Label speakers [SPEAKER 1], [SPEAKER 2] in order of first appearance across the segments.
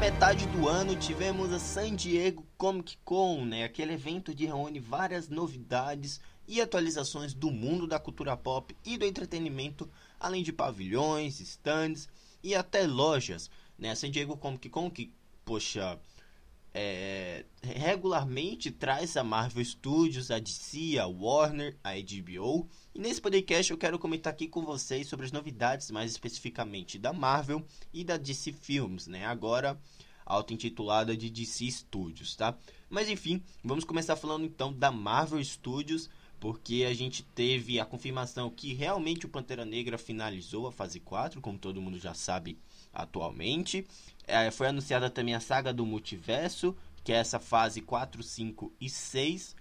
[SPEAKER 1] metade do ano tivemos a San Diego Comic Con, né? Aquele evento que reúne várias novidades e atualizações do mundo da cultura pop e do entretenimento, além de pavilhões, stands e até lojas, né? A San Diego Comic Con que, poxa, é, regularmente traz a Marvel Studios, a DC, a Warner, a HBO. E nesse podcast eu quero comentar aqui com vocês sobre as novidades, mais especificamente da Marvel e da DC Films, né? Agora auto-intitulada de DC Studios, tá? Mas enfim, vamos começar falando então da Marvel Studios, porque a gente teve a confirmação que realmente o Pantera Negra finalizou a fase 4, como todo mundo já sabe atualmente. É, foi anunciada também a saga do multiverso, que é essa fase 4, 5 e 6.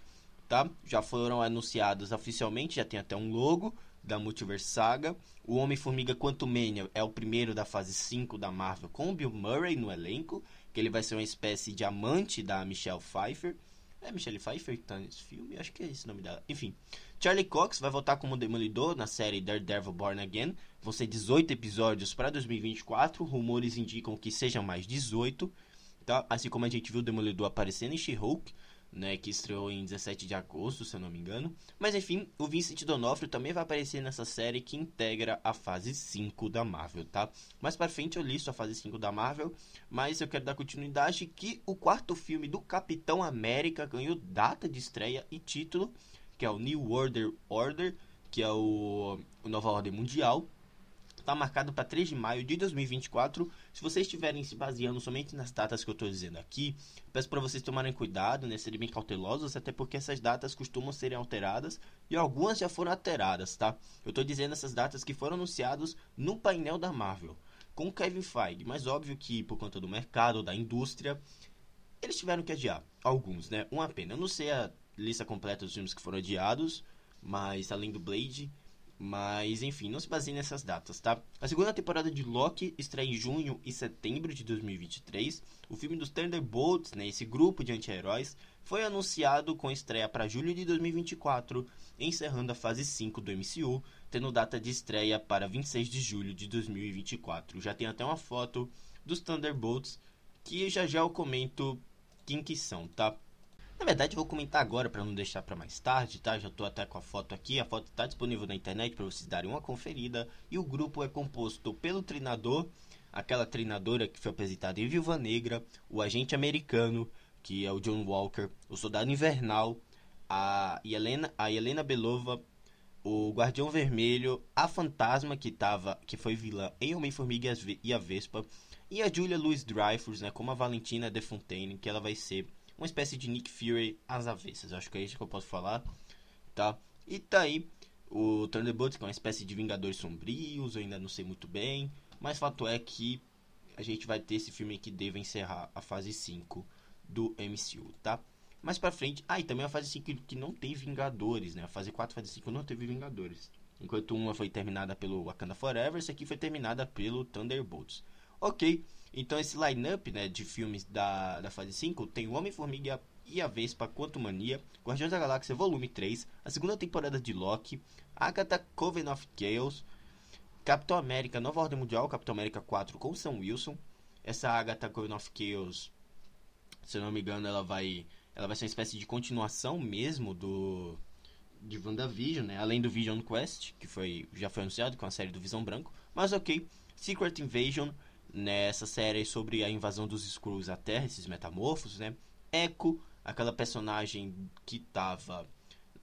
[SPEAKER 1] Tá? Já foram anunciados oficialmente, já tem até um logo da Multiverse Saga. O Homem-Formiga Quantumania é o primeiro da fase 5 da Marvel com Bill Murray no elenco, que ele vai ser uma espécie de amante da Michelle Pfeiffer. É Michelle Pfeiffer que tá nesse filme? Acho que é esse o nome dela. Enfim, Charlie Cox vai voltar como Demolidor na série Daredevil Born Again. Vão ser 18 episódios para 2024. Rumores indicam que sejam mais 18. Tá? Assim como a gente viu o Demolidor aparecendo em She-Hulk, né, que estreou em 17 de agosto, se eu não me engano. Mas enfim, o Vincent D'Onofrio também vai aparecer nessa série que integra a fase 5 da Marvel, tá? Mais para frente eu listo a fase 5 da Marvel, mas eu quero dar continuidade que o quarto filme do Capitão América ganhou data de estreia e título que é o New Order Order, que é o, o Nova Ordem Mundial. Está marcado para 3 de maio de 2024. Se vocês estiverem se baseando somente nas datas que eu estou dizendo aqui, peço para vocês tomarem cuidado, né, serem bem cautelosos, até porque essas datas costumam serem alteradas e algumas já foram alteradas, tá? Eu estou dizendo essas datas que foram anunciadas no painel da Marvel com Kevin Feige, mas óbvio que por conta do mercado, da indústria, eles tiveram que adiar alguns, né? Uma pena. Eu não sei a lista completa dos filmes que foram adiados, mas além do Blade. Mas enfim, não se baseie nessas datas, tá? A segunda temporada de Loki estreia em junho e setembro de 2023. O filme dos Thunderbolts, né, esse grupo de anti-heróis, foi anunciado com estreia para julho de 2024, encerrando a fase 5 do MCU, tendo data de estreia para 26 de julho de 2024. Já tem até uma foto dos Thunderbolts que já já eu comento quem que são, tá? Na verdade, vou comentar agora para não deixar para mais tarde, tá? Já estou até com a foto aqui. A foto está disponível na internet para vocês darem uma conferida. E o grupo é composto pelo treinador, aquela treinadora que foi apresentada em Viúva Negra, o agente americano, que é o John Walker, o soldado invernal, a Helena, a Helena Belova, o Guardião Vermelho, a Fantasma que tava, que foi vilã em Homem-Formiga e a Vespa, e a Julia Louis Dreyfus, né, como a Valentina De Fontaine, que ela vai ser uma espécie de Nick Fury às avessas. Acho que é isso que eu posso falar, tá? E tá aí o Thunderbolts, que é uma espécie de Vingadores Sombrios, eu ainda não sei muito bem, mas fato é que a gente vai ter esse filme que deve encerrar a fase 5 do MCU, tá? Mais pra frente, ah, e também a fase 5 que não tem Vingadores, né? A fase 4 e fase 5 não teve Vingadores. Enquanto uma foi terminada pelo Wakanda Forever, essa aqui foi terminada pelo Thunderbolts. Ok, então esse line-up né, de filmes da, da fase 5 tem o Homem-Formiga e a Vespa Quanto Mania, Guardiões da Galáxia Volume 3, a segunda temporada de Loki, Agatha Coven of Chaos, Capitão América Nova Ordem Mundial, Capitão América 4 com Sam Wilson. Essa Agatha Coven of Chaos, se eu não me engano, ela vai ela vai ser uma espécie de continuação mesmo do de WandaVision, né? Além do Vision Quest, que foi já foi anunciado com a série do Visão Branco, mas OK. Secret Invasion nessa série sobre a invasão dos Skrulls à Terra, esses metamorfos, né? Echo, aquela personagem que tava.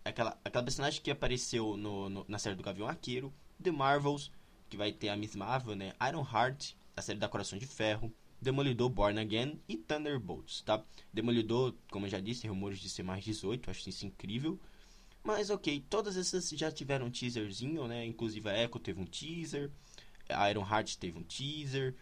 [SPEAKER 1] Aquela, aquela personagem que apareceu no, no, na série do Gavião Arqueiro, The Marvels, que vai ter a Miss Marvel, né? Iron Heart, a série da Coração de Ferro, Demolidor Born Again e Thunderbolts, tá? Demolidor, como eu já disse, rumores de ser mais 18, acho isso incrível. Mas ok, todas essas já tiveram um teaserzinho, né? Inclusive a Echo teve um teaser, a Iron Heart teve um teaser,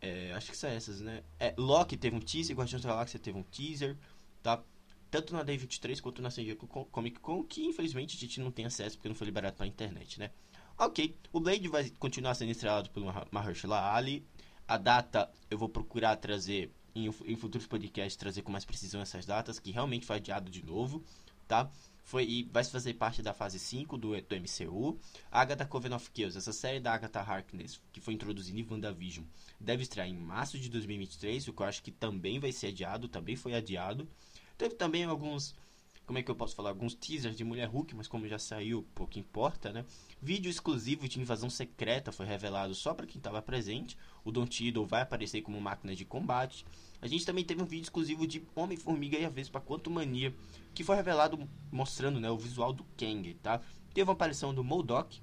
[SPEAKER 1] é, acho que são essas, né? É, Loki teve um teaser, Guardiões da Galáxia teve um teaser, tá? Tanto na D23 quanto na San Diego Comic Con, que infelizmente a gente não tem acesso porque não foi liberado pra internet, né? Ok, o Blade vai continuar sendo estrelado pelo Mahershala Ali. A data eu vou procurar trazer em, em futuros podcasts, trazer com mais precisão essas datas, que realmente foi adiado de novo, tá? Foi e vai fazer parte da fase 5 do, do MCU. Agatha Coven of Chaos, essa série da Agatha Harkness, que foi introduzida em WandaVision, deve estrear em março de 2023, o que eu acho que também vai ser adiado, também foi adiado. Teve também alguns, como é que eu posso falar, alguns teasers de Mulher Hulk, mas como já saiu, pouco importa, né? Vídeo exclusivo de invasão secreta foi revelado só para quem estava presente. O Don Tiddle vai aparecer como máquina de combate. A gente também teve um vídeo exclusivo de Homem-Formiga e a Vespa Quanto Mania, que foi revelado mostrando né, o visual do Kang, tá? Teve uma aparição do Modok,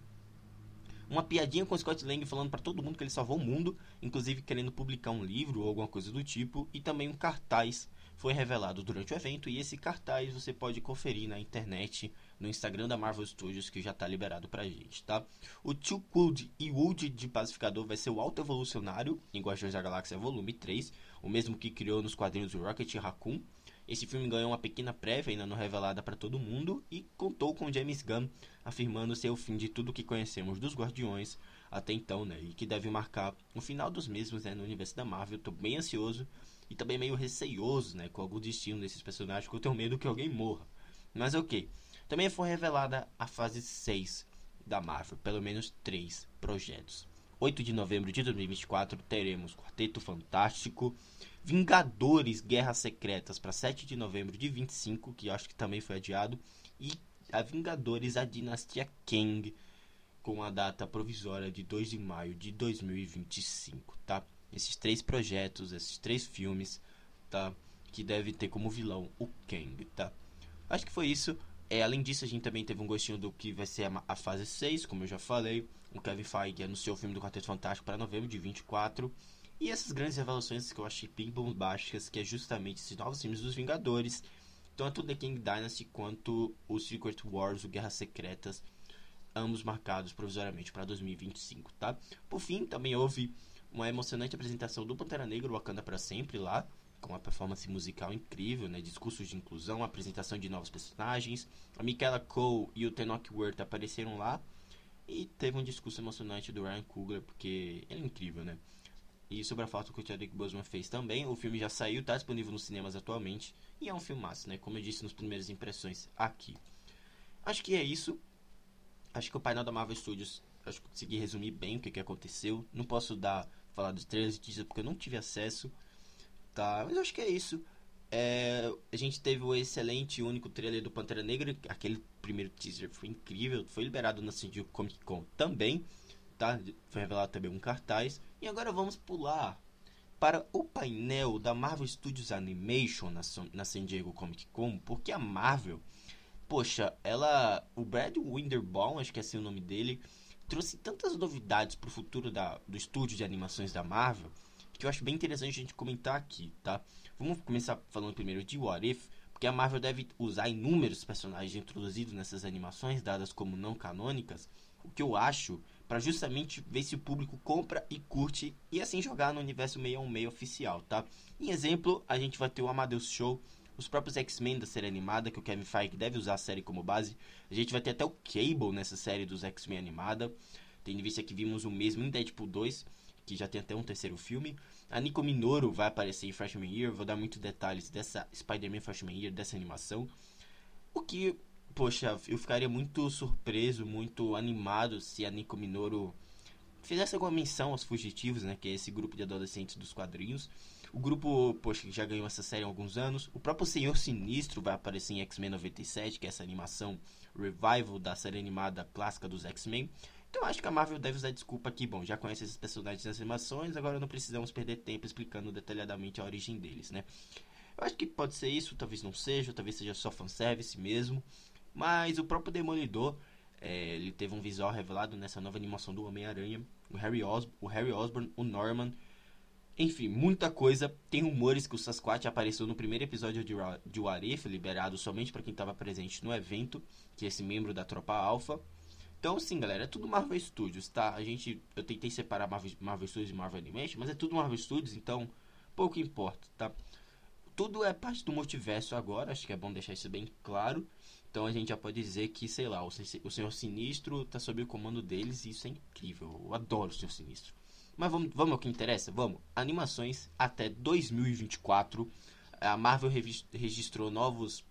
[SPEAKER 1] uma piadinha com o Scott Lang falando para todo mundo que ele salvou o mundo, inclusive querendo publicar um livro ou alguma coisa do tipo, e também um cartaz foi revelado durante o evento e esse cartaz você pode conferir na internet, no Instagram da Marvel Studios que já está liberado pra gente, tá? O Tio Cold e Wood de Pacificador vai ser o Alto Evolucionário em Guardiões da Galáxia Volume 3, o mesmo que criou nos quadrinhos Rocket Raccoon. Esse filme ganhou uma pequena prévia, ainda não revelada para todo mundo, e contou com James Gunn afirmando ser o fim de tudo que conhecemos dos Guardiões até então, né? E que deve marcar o final dos mesmos né, no universo da Marvel. Tô bem ansioso e também meio receioso, né, com algum destino desses personagens, porque eu tenho medo que alguém morra. Mas ok. Também foi revelada a fase 6 da Marvel, pelo menos 3 projetos. 8 de novembro de 2024 teremos Quarteto Fantástico, Vingadores Guerras Secretas para 7 de novembro de 25, que acho que também foi adiado, e a Vingadores A Dinastia Kang, com a data provisória de 2 de maio de 2025, tá? Esses três projetos, esses três filmes, tá? Que deve ter como vilão o Kang, tá? Acho que foi isso. É, além disso, a gente também teve um gostinho do que vai ser a, a fase 6, como eu já falei. O Kevin Feige anunciou o filme do Quarteto Fantástico para novembro de 24. E essas grandes revelações que eu achei bem bombásticas, que é justamente esses novos filmes dos Vingadores, tanto The King Dynasty quanto o Secret Wars, o Guerras Secretas, ambos marcados provisoriamente para 2025, tá? Por fim, também houve uma emocionante apresentação do Pantera Negra Wakanda para sempre lá, com uma performance musical incrível, né? Discursos de inclusão, apresentação de novos personagens. A Michaela Cole e o Tenoch Huerta apareceram lá. E teve um discurso emocionante do Ryan Coogler, porque ele é incrível, né? E sobre a foto que o Chadwick Boseman fez também, o filme já saiu, está disponível nos cinemas atualmente. E é um filmaço, né? Como eu disse nas primeiras impressões aqui. Acho que é isso. Acho que o painel da Marvel Studios, acho que consegui resumir bem o que, que aconteceu. Não posso dar, falar dos trailers e teasers porque eu não tive acesso. Tá, mas acho que é isso. É, a gente teve o excelente único trailer do Pantera Negra. Aquele primeiro teaser foi incrível. Foi liberado na San Diego Comic Con também. Tá? Foi revelado também um cartaz. E agora vamos pular para o painel da Marvel Studios Animation na, na San Diego Comic Con. Porque a Marvel, poxa, ela. O Brad Winderbaum, acho que é assim o nome dele, trouxe tantas novidades para o futuro da, do estúdio de animações da Marvel que eu acho bem interessante a gente comentar aqui, tá? Vamos começar falando primeiro de What If, porque a Marvel deve usar inúmeros personagens introduzidos nessas animações, dadas como não canônicas, o que eu acho para justamente ver se o público compra e curte e assim jogar no universo meio a meio oficial, tá? Em exemplo, a gente vai ter o Amadeus Show, os próprios X-Men da série animada, que o Kevin Feige deve usar a série como base. A gente vai ter até o Cable nessa série dos X-Men animada. Tendo em vista que vimos o mesmo em Deadpool 2 que já tem até um terceiro filme. A Nico Minoru vai aparecer em Freshman Year, vou dar muitos detalhes dessa Spider-Man Freshman Year, dessa animação. O que, poxa, eu ficaria muito surpreso, muito animado se a Nico Minoru fizesse alguma menção aos fugitivos, né, que é esse grupo de adolescentes dos quadrinhos. O grupo, poxa, já ganhou essa série há alguns anos. O próprio Senhor Sinistro vai aparecer em X-Men 97, que é essa animação revival da série animada clássica dos X-Men. Então acho que a Marvel deve usar desculpa aqui, bom, já conhece esses personagens nas animações, agora não precisamos perder tempo explicando detalhadamente a origem deles, né? Eu acho que pode ser isso, talvez não seja, talvez seja só fanservice mesmo. Mas o próprio Demolidor, é, ele teve um visual revelado nessa nova animação do Homem-Aranha. O Harry, Os o Harry Osborn, o Norman. Enfim, muita coisa. Tem rumores que o Sasquatch apareceu no primeiro episódio de, de What If, liberado somente para quem estava presente no evento, que é esse membro da Tropa Alpha. Então, sim, galera, é tudo Marvel Studios, tá? A gente, eu tentei separar Marvel, Marvel Studios e Marvel Animation, mas é tudo Marvel Studios, então pouco importa, tá? Tudo é parte do multiverso agora, acho que é bom deixar isso bem claro. Então a gente já pode dizer que, sei lá, o, o Senhor Sinistro tá sob o comando deles e isso é incrível. Eu adoro o Senhor Sinistro. Mas vamos, vamos ao que interessa? Vamos. Animações até 2024. A Marvel registrou novos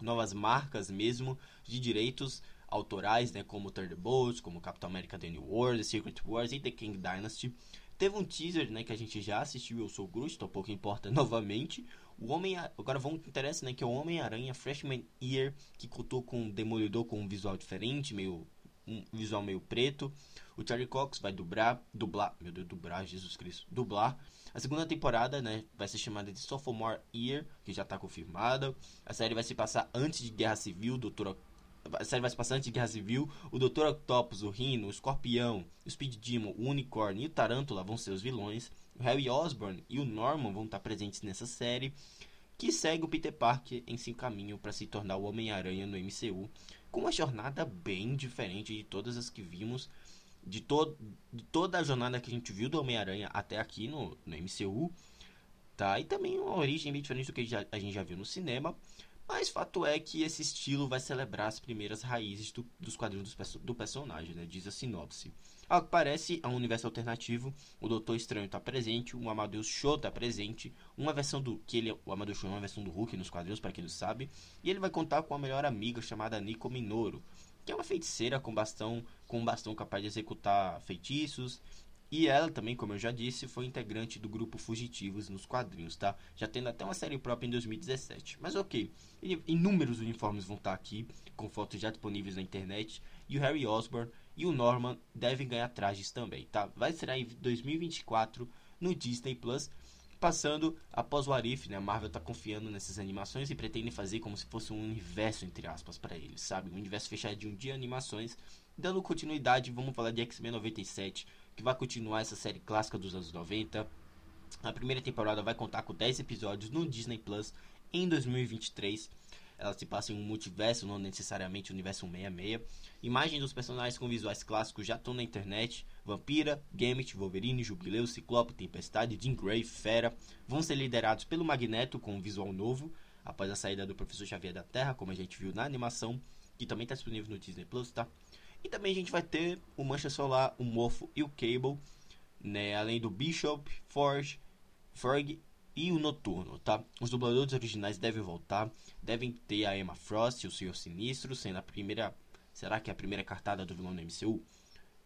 [SPEAKER 1] novas marcas mesmo de direitos autorais, né, como Thunderbolts, como Capitão América The New World, The Secret Wars e The King Dynasty. Teve um teaser, né, que a gente já assistiu, eu sou Groot, então pouco importa novamente. O Homem agora vamos que interessa, né, que é o Homem-Aranha Freshman Year, que contou com um Demolidor com um visual diferente, meio um visual meio preto. O Charlie Cox vai dublar, dublar, meu Deus, dublar, Jesus Cristo, dublar. A segunda temporada, né, vai ser chamada de Sophomore Year, que já está confirmada. A série vai se passar antes de Guerra Civil, Doutor a série vai se passar antes de Guerra Civil. O Dr. Octopus, o Rhino, o Escorpião, o Speed Demon, o Unicorn e o Tarântula vão ser os vilões. O Harry Osborn e o Norman vão estar presentes nessa série, que segue o Peter Parker em seu caminho para se tornar o Homem-Aranha no MCU, com uma jornada bem diferente de todas as que vimos, de, to de toda a jornada que a gente viu do Homem-Aranha até aqui no, no MCU, tá? E também uma origem bem diferente do que a gente já viu no cinema. Mas fato é que esse estilo vai celebrar as primeiras raízes do, dos quadrinhos do, do, personagem, né? diz a sinopse. Ao que parece, é um universo alternativo, o Doutor Estranho está presente, o Amadeus Show está presente, uma versão do. que ele, o Amadeus Show é uma versão do Hulk nos quadrinhos, para quem não sabe, e ele vai contar com uma melhor amiga chamada Nico Minoru, que é uma feiticeira com bastão, com bastão capaz de executar feitiços e ela também, como eu já disse, foi integrante do grupo Fugitivos nos quadrinhos, tá? Já tendo até uma série própria em 2017. Mas ok, inúmeros uniformes vão estar aqui, com fotos já disponíveis na internet. E o Harry Osborn e o Norman devem ganhar trajes também, tá? Vai ser em 2024 no Disney Plus. Passando após o Arif, né? A Marvel tá confiando nessas animações e pretende fazer como se fosse um universo, entre aspas, para eles, sabe? Um universo fechadinho de animações. Dando continuidade, vamos falar de X-Men 97 que vai continuar essa série clássica dos anos 90. A primeira temporada vai contar com 10 episódios no Disney Plus em 2023. Ela se passa em um multiverso, não necessariamente o universo 166. Imagens dos personagens com visuais clássicos já estão na internet. Vampira, Gambit, Wolverine, Jubileu, Ciclope, Tempestade, Jean Grey, Fera vão ser liderados pelo Magneto com um visual novo após a saída do Professor Xavier da Terra, como a gente viu na animação, que também está disponível no Disney Plus, tá? E também a gente vai ter o Mancha Solar, o Morpho e o Cable, né? Além do Bishop, Forge, Ferg e o Noturno, tá? Os dubladores originais devem voltar, devem ter a Emma Frost e o Senhor Sinistro, sendo a primeira... Será que é a primeira cartada do vilão do MCU?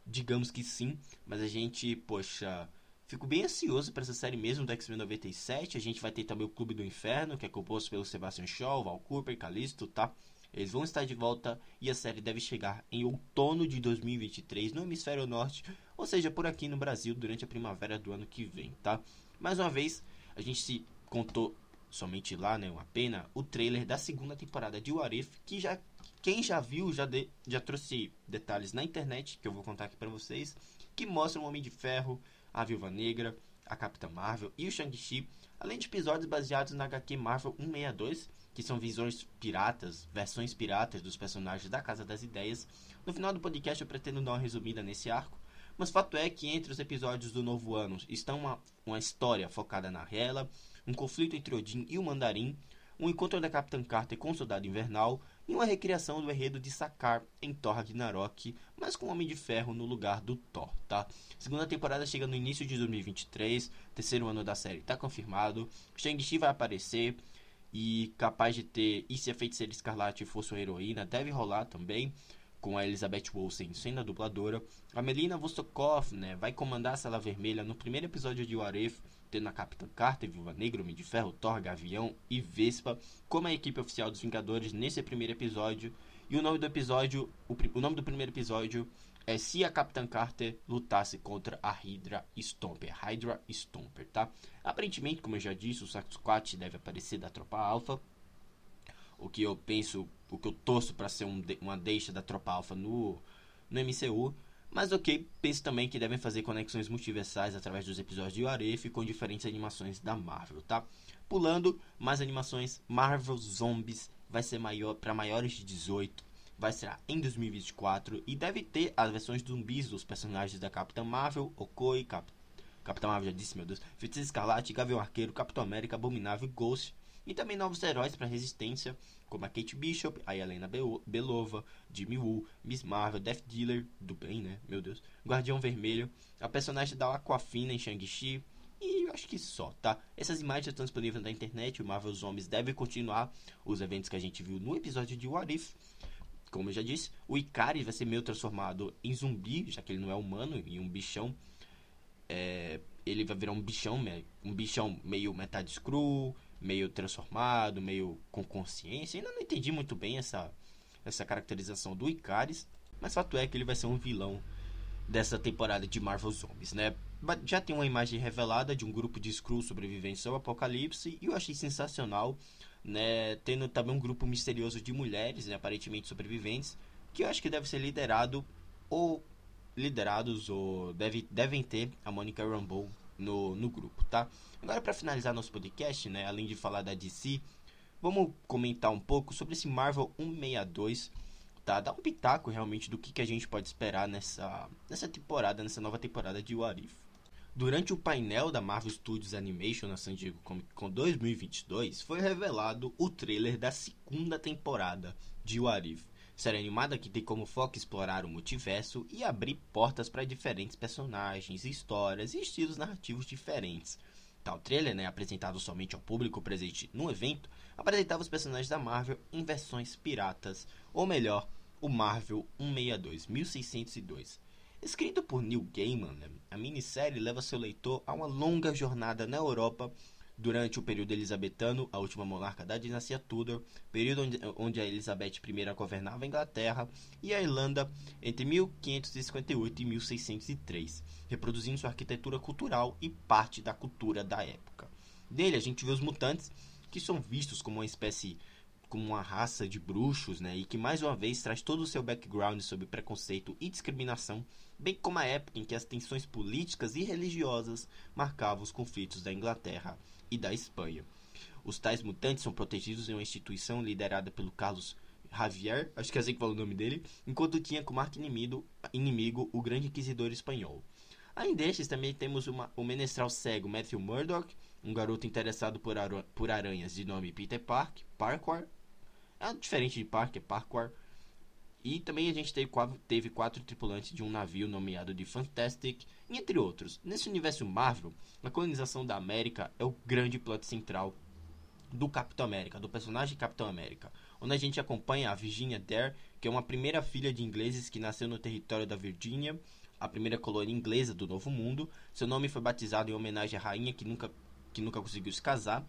[SPEAKER 1] Digamos que sim, mas a gente, poxa... Fico bem ansioso para essa série mesmo do X-Men 97. A gente vai ter também o Clube do Inferno, que é composto pelo Sebastian Shaw, Val Cooper, Callisto, tá? Eles vão estar de volta e a série deve chegar em outono de 2023 no hemisfério norte, ou seja, por aqui no Brasil durante a primavera do ano que vem, tá? Mais uma vez, a gente se contou somente lá, né, uma pena, o trailer da segunda temporada de What If, que já quem já viu já de, já trouxe detalhes na internet que eu vou contar aqui para vocês, que mostram o Homem de Ferro, a Viúva Negra, a Capitã Marvel e o Shang-Chi, além de episódios baseados na HQ Marvel 162 que são visões piratas, versões piratas dos personagens da Casa das Ideias. No final do podcast eu pretendo dar uma resumida nesse arco, mas fato é que entre os episódios do novo ano estão uma, uma história focada na Hela, um conflito entre Odin e o Mandarim, um encontro da Capitã Carter com o Soldado Invernal e uma recriação do enredo de Sakar em Thor Ragnarok, mas com o Homem de Ferro no lugar do Thor, tá? Segunda temporada chega no início de 2023, terceiro ano da série está confirmado, Shang-Chi vai aparecer, e capaz de ter E se a Feiticeira Escarlate fosse uma heroína, deve rolar também, com a Elizabeth Olsen sendo a dubladora. A Melina Vostokov né, vai comandar a Sala Vermelha no primeiro episódio de What If, tendo a Capitã Carter, Viúva Negra, Homem de Ferro, Thor, Gavião e Vespa como a equipe oficial dos Vingadores nesse primeiro episódio. E o nome do episódio, o, o nome do primeiro episódio é se a Capitã Carter lutasse contra a Hydra Stomper. Hydra Stomper, tá? Aparentemente, como eu já disse, o Sasquatch deve aparecer da Tropa Alpha. O que eu penso, o que eu torço para ser um, uma deixa da Tropa Alpha no, no MCU. Mas ok, penso também que devem fazer conexões multiversais através dos episódios de Aref com diferentes animações da Marvel, tá? Pulando, mais animações Marvel Zombies vai ser maior para maiores de 18 vai ser em 2024 e deve ter as versões zumbis dos personagens da Capitã Marvel, Okoi, Cap... Capitã Marvel já disse, meu Deus, Feiticeiro Escarlate, Gavião Arqueiro, Capitão América, Abominável e Ghost. E também novos heróis para Resistência, como a Kate Bishop, a Helena Belova, Jimmy Woo, Miss Marvel, Death Dealer, do bem, né? Meu Deus. Guardião Vermelho, a personagem da Aquafina em Shang-Chi, E eu acho que só, tá? Essas imagens estão disponíveis na internet. O Marvel Zombies deve continuar os eventos que a gente viu no episódio de What If. Como eu já disse, o Ikari vai ser meio transformado em zumbi, já que ele não é humano, em um bichão. É, ele vai virar um bichão, um bichão meio metade screw, meio transformado, meio com consciência. Ainda não entendi muito bem essa, essa caracterização do Icaris, mas fato é que ele vai ser um vilão dessa temporada de Marvel Zombies, né? Já tem uma imagem revelada de um grupo de Skrulls sobreviventes ao apocalipse e eu achei sensacional, né? Tendo também um grupo misterioso de mulheres, né? aparentemente sobreviventes, que eu acho que deve ser liderado ou liderados ou deve, devem ter a Monica Rambeau no, no grupo, tá? Agora para finalizar nosso podcast, né, além de falar da DC, vamos comentar um pouco sobre esse Marvel 162, tá? Dar um pitaco realmente do que, que a gente pode esperar nessa, nessa temporada, nessa nova temporada de What If. Durante o painel da Marvel Studios Animation na San Diego Comic Con 2022, foi revelado o trailer da segunda temporada de What If Série animada que tem como foco explorar o multiverso e abrir portas para diferentes personagens, histórias e estilos narrativos diferentes. Tal trailer, né, apresentado somente ao público presente no evento, apresentava os personagens da Marvel em versões piratas, ou melhor, o Marvel 162 1602. Escrito por Neil Gaiman, né, a minissérie leva seu leitor a uma longa jornada na Europa durante o período elizabetano, a última monarca da dinastia Tudor, período onde, onde a Elizabeth I governava a Inglaterra e a Irlanda entre 1558 e 1603, reproduzindo sua arquitetura cultural e parte da cultura da época. Dele a gente vê os mutantes, que são vistos como uma espécie como uma raça de bruxos, né, e que mais uma vez traz todo o seu background sobre preconceito e discriminação, bem como a época em que as tensões políticas e religiosas marcavam os conflitos da Inglaterra e da Espanha. Os tais mutantes são protegidos em uma instituição liderada pelo Carlos Javier, acho que é assim que fala o nome dele, enquanto tinha como arco-inimigo inimigo, o grande inquisidor espanhol. Além destes, também temos uma, o menestral cego Matthew Murdoch, um garoto interessado por, por aranhas de nome Peter Park, Parkour. É diferente de Park, é Parkour. E também a gente teve quatro, teve quatro tripulantes de um navio nomeado de Fantastic, entre outros. Nesse universo Marvel, a colonização da América é o grande plot central do Capitão América, do personagem Capitão América, onde a gente acompanha a Virginia Dare, que é uma primeira filha de ingleses que nasceu no território da Virgínia, a primeira colônia inglesa do Novo Mundo. Seu nome foi batizado em homenagem à rainha que nunca, que nunca conseguiu se casar.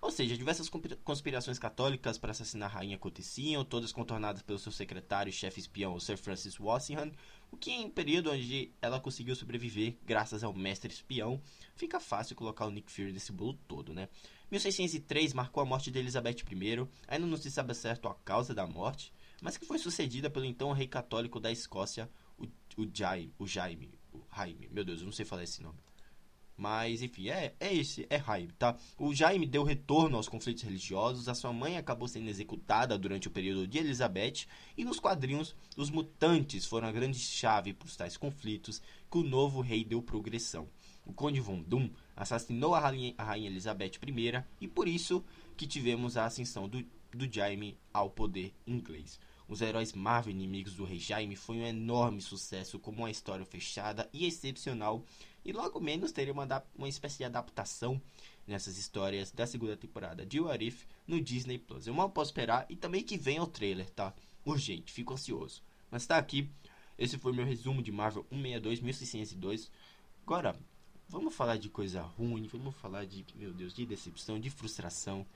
[SPEAKER 1] Ou seja, diversas conspirações católicas para assassinar a rainha aconteciam, todas contornadas pelo seu secretário e chefe espião, Sir Francis Walsingham, o que em um período onde ela conseguiu sobreviver graças ao mestre espião, fica fácil colocar o Nick Fury nesse bolo todo, né? 1603 marcou a morte de Elizabeth I, ainda não se sabe certo a causa da morte, mas que foi sucedida pelo então rei católico da Escócia, o, o, Jaime, o Jaime, o Jaime, meu Deus, eu não sei falar esse nome. Mas, enfim, é, é esse, é Jaime, tá? O Jaime deu retorno aos conflitos religiosos, a sua mãe acabou sendo executada durante o período de Elizabeth, e nos quadrinhos, os mutantes foram a grande chave para os tais conflitos que o novo rei deu progressão. O Conde Von Doom assassinou a rainha, a rainha Elizabeth I, e por isso que tivemos a ascensão do, do Jaime ao poder inglês. Os heróis Marvel inimigos do Rei Jaime foi um enorme sucesso como uma história fechada e excepcional e logo menos teria uma, uma espécie de adaptação nessas histórias da segunda temporada de What If no Disney Plus. Eu mal posso esperar e também que venha o trailer, tá? Urgente, fico ansioso. Mas tá aqui, esse foi meu resumo de Marvel 162 1602. Agora, vamos falar de coisa ruim, vamos falar de, meu Deus, de decepção, de frustração,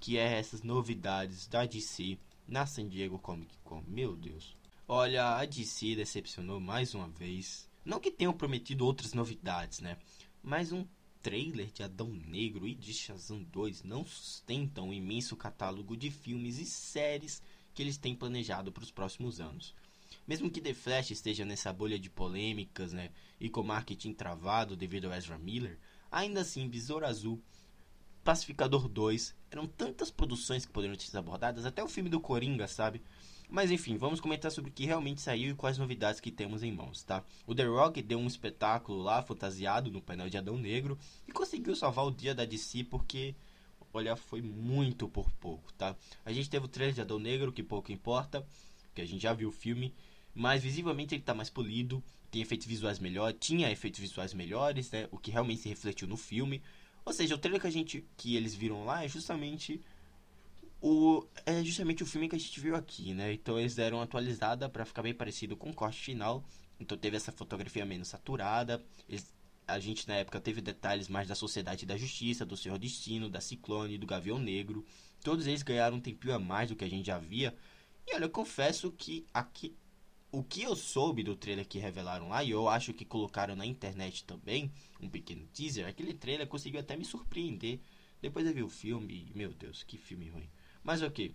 [SPEAKER 1] que é essas novidades da DC na San Diego Comic Con. Meu Deus. Olha, a DC decepcionou mais uma vez. Não que tenham prometido outras novidades, né? Mas um trailer de Adão Negro e de Shazam 2 não sustentam o imenso catálogo de filmes e séries que eles têm planejado para os próximos anos. Mesmo que The Flash esteja nessa bolha de polêmicas, né, e com marketing travado devido ao Ezra Miller, ainda assim Besouro Azul Pacificador 2. Eram tantas produções que poderiam ser abordadas, até o filme do Coringa, sabe? Mas enfim, vamos comentar sobre o que realmente saiu e quais novidades que temos em mãos, tá? O The Rock deu um espetáculo lá, fantasiado no painel de Adão Negro, e conseguiu salvar o dia da DC porque, olha, foi muito por pouco, tá? A gente teve o trailer de Adão Negro, que pouco importa, que a gente já viu o filme, mas visivelmente ele tá mais polido, tem efeitos visuais melhores, tinha efeitos visuais melhores, né? O que realmente se refletiu no filme. Ou seja, o trailer que a gente que eles viram lá é justamente o é justamente o filme que a gente viu aqui, né? Então eles deram uma atualizada para ficar bem parecido com o corte final. Então teve essa fotografia menos saturada. Eles, a gente na época teve detalhes mais da Sociedade da Justiça, do Senhor Destino, da Ciclone, do Gavião Negro. Todos eles ganharam um tempinho a mais do que a gente já via. E olha, eu confesso que aqui o que eu soube do trailer que revelaram lá, e eu acho que colocaram na internet também, um pequeno teaser, aquele trailer conseguiu até me surpreender. Depois eu vi o filme e, meu Deus, que filme ruim. Mas ok.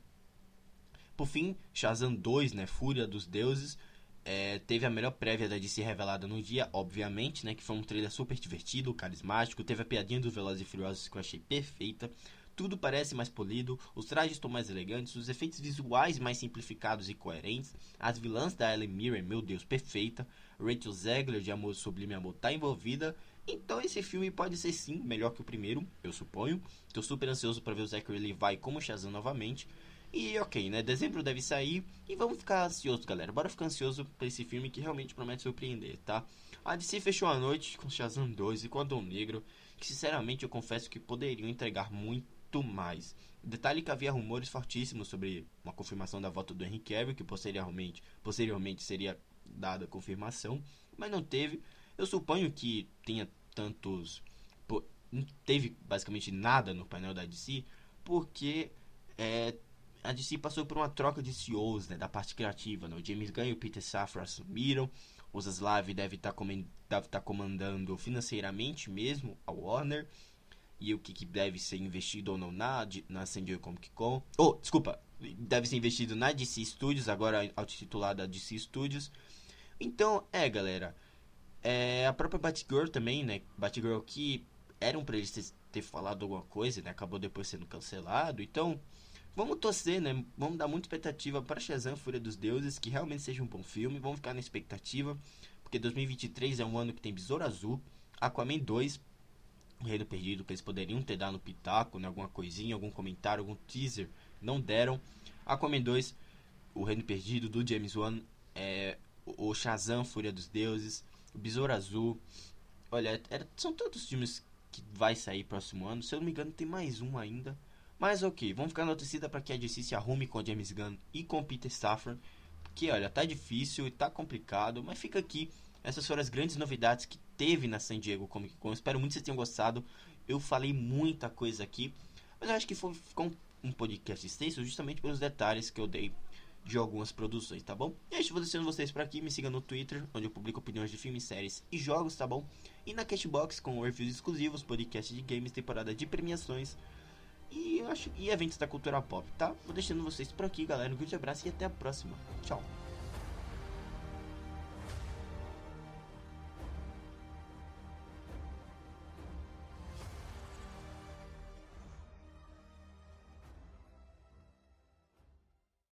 [SPEAKER 1] Por fim, Shazam 2, né, Fúria dos Deuses, é, teve a melhor prévia da DC revelada no dia, obviamente, né, que foi um trailer super divertido, carismático, teve a piadinha dos Velozes e Furiosos que eu achei perfeita. Tudo parece mais polido, os trajes estão mais elegantes, os efeitos visuais mais simplificados e coerentes, as vilãs da Ellen Mirren, meu Deus, perfeita, Rachel Zegler de Amor Sublime Amor tá envolvida, então esse filme pode ser sim melhor que o primeiro, eu suponho. Tô super ansioso para ver o Zachary Levi como Shazam novamente. E ok, né? Dezembro deve sair e vamos ficar ansiosos, galera. Bora ficar ansioso pra esse filme que realmente promete surpreender, tá? A DC fechou a noite com Shazam 2 e com Adão Negro, que sinceramente eu confesso que poderiam entregar muito mais. Detalhe que havia rumores fortíssimos sobre uma confirmação da volta do Henry Cavill, que posteriormente, posteriormente seria dada confirmação, mas não teve. Eu suponho que tenha tantos. Não teve basicamente nada no painel da DC, porque é, a DC passou por uma troca de CEOs né, da parte criativa. Né? O James Gunn e o Peter Safran assumiram. O Zaslav deve estar tá, tá comandando financeiramente mesmo a Warner e o que, que, deve ser investido ou não na, na San Diego Comic Con. Oh, desculpa, deve ser investido na DC Studios, agora auto-titulada DC Studios. Então, é, galera. É, a própria Batgirl também, né? Batgirl que eram pra eles ter, ter falado alguma coisa, né? Acabou depois sendo cancelado. Então, vamos torcer, né? Vamos dar muita expectativa para Shazam Fúria dos Deuses, que realmente seja um bom filme. Vamos ficar na expectativa, porque 2023 é um ano que tem Besouro Azul, Aquaman 2, o Reino Perdido, que eles poderiam ter dado no Pitaco, né, alguma coisinha, algum comentário, algum teaser, não deram. Aquaman 2, O Reino Perdido, do James Wan, é, o Shazam, Fúria dos Deuses, Besouro Azul. Olha, era, são tantos filmes que vai sair próximo ano. Se eu não me engano, tem mais um ainda. Mas ok, vamos ficar na torcida para que a DC se arrume com James Gunn e com Peter Safran. Porque, olha, tá difícil e tá complicado, mas fica aqui essas foram as grandes novidades que teve na San Diego Comic Con. Espero muito que vocês tenham gostado. Eu falei muita coisa aqui, mas eu acho que foi, ficou um podcast extenso justamente pelos detalhes que eu dei de algumas produções, tá bom? E aí, vou deixando vocês por aqui, me siga no Twitter, onde eu publico opiniões de filmes, séries e jogos, tá bom? E na Cashbox com reviews exclusivos, podcast de games, temporada de premiações e, acho, e eventos da cultura pop, tá? Vou deixando vocês por aqui, galera. Um grande abraço e até a próxima. Tchau!